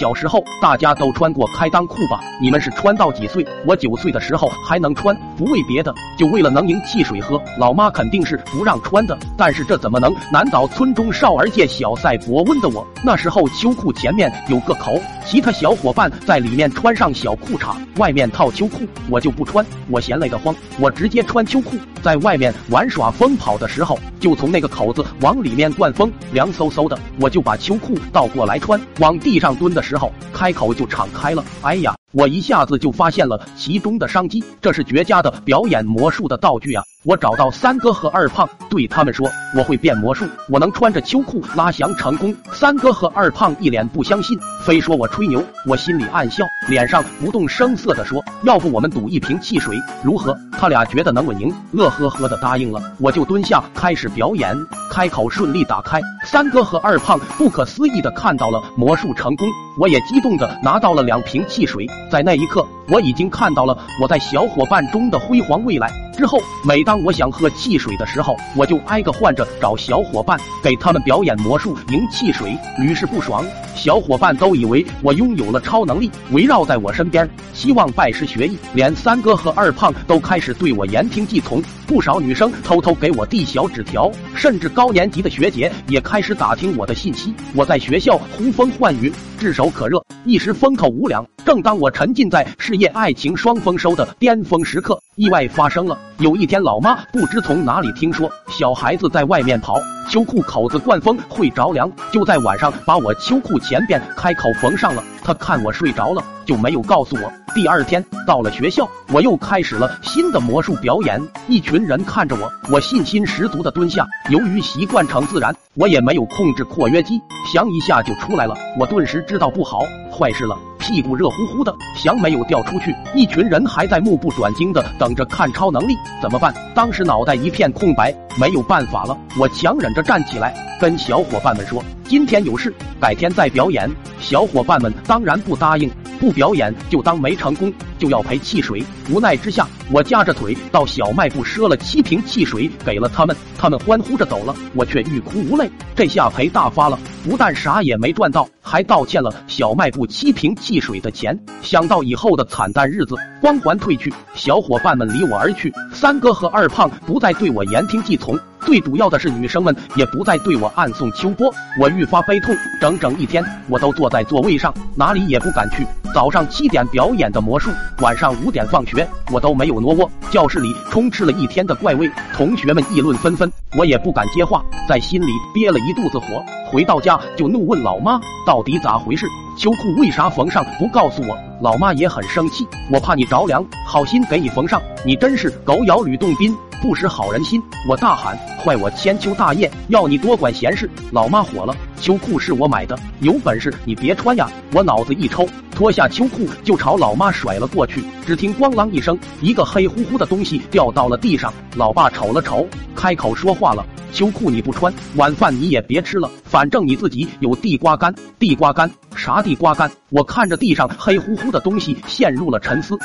小时候大家都穿过开裆裤吧？你们是穿到几岁？我九岁的时候还能穿，不为别的，就为了能赢汽水喝。老妈肯定是不让穿的，但是这怎么能难倒村中少儿界小赛博温的我？那时候秋裤前面有个口，其他小伙伴在里面穿上小裤衩，外面套秋裤，我就不穿，我嫌累得慌，我直接穿秋裤，在外面玩耍疯跑的时候，就从那个口子往里面灌风，凉飕飕的，我就把秋裤倒过来穿，往地上蹲的时候，开口就敞开了，哎呀！我一下子就发现了其中的商机，这是绝佳的表演魔术的道具啊！我找到三哥和二胖，对他们说：“我会变魔术，我能穿着秋裤拉翔成功。”三哥和二胖一脸不相信，非说我吹牛。我心里暗笑，脸上不动声色地说：“要不我们赌一瓶汽水，如何？”他俩觉得能稳赢，乐呵呵的答应了。我就蹲下开始表演，开口顺利打开。三哥和二胖不可思议的看到了魔术成功，我也激动的拿到了两瓶汽水。在那一刻，我已经看到了我在小伙伴中的辉煌未来。之后，每当我想喝汽水的时候，我就挨个换着找小伙伴，给他们表演魔术赢汽水，屡试不爽。小伙伴都以为我拥有了超能力，围绕在我身边，希望拜师学艺。连三哥和二胖都开始对我言听计从，不少女生偷偷给我递小纸条，甚至高年级的学姐也开始打听我的信息。我在学校呼风唤雨，炙手可热，一时风头无两。正当我沉浸在事业爱情双丰收的巅峰时刻，意外发生了。有一天，老妈不知从哪里听说小孩子在外面跑，秋裤口子灌风会着凉，就在晚上把我秋裤前边开口缝上了。他看我睡着了，就没有告诉我。第二天到了学校，我又开始了新的魔术表演。一群人看着我，我信心十足的蹲下。由于习惯成自然，我也没有控制括约肌，想一下就出来了。我顿时知道不好，坏事了。屁股热乎乎的，翔没有掉出去，一群人还在目不转睛的等着看超能力，怎么办？当时脑袋一片空白，没有办法了，我强忍着站起来，跟小伙伴们说：“今天有事，改天再表演。”小伙伴们当然不答应。不表演就当没成功，就要赔汽水。无奈之下，我夹着腿到小卖部赊了七瓶汽水给了他们，他们欢呼着走了，我却欲哭无泪。这下赔大发了，不但啥也没赚到，还倒欠了小卖部七瓶汽水的钱。想到以后的惨淡日子，光环褪去，小伙伴们离我而去，三哥和二胖不再对我言听计从。最主要的是，女生们也不再对我暗送秋波，我愈发悲痛。整整一天，我都坐在座位上，哪里也不敢去。早上七点表演的魔术，晚上五点放学，我都没有挪窝。教室里充斥了一天的怪味，同学们议论纷纷，我也不敢接话，在心里憋了一肚子火。回到家就怒问老妈，到底咋回事？秋裤为啥缝上不告诉我？老妈也很生气，我怕你着凉，好心给你缝上，你真是狗咬吕洞宾。不识好人心，我大喊：“坏我千秋大业，要你多管闲事！”老妈火了，秋裤是我买的，有本事你别穿呀！我脑子一抽，脱下秋裤就朝老妈甩了过去。只听咣啷一声，一个黑乎乎的东西掉到了地上。老爸瞅了瞅，开口说话了：“秋裤你不穿，晚饭你也别吃了，反正你自己有地瓜干。地瓜干啥？地瓜干？”我看着地上黑乎乎的东西，陷入了沉思。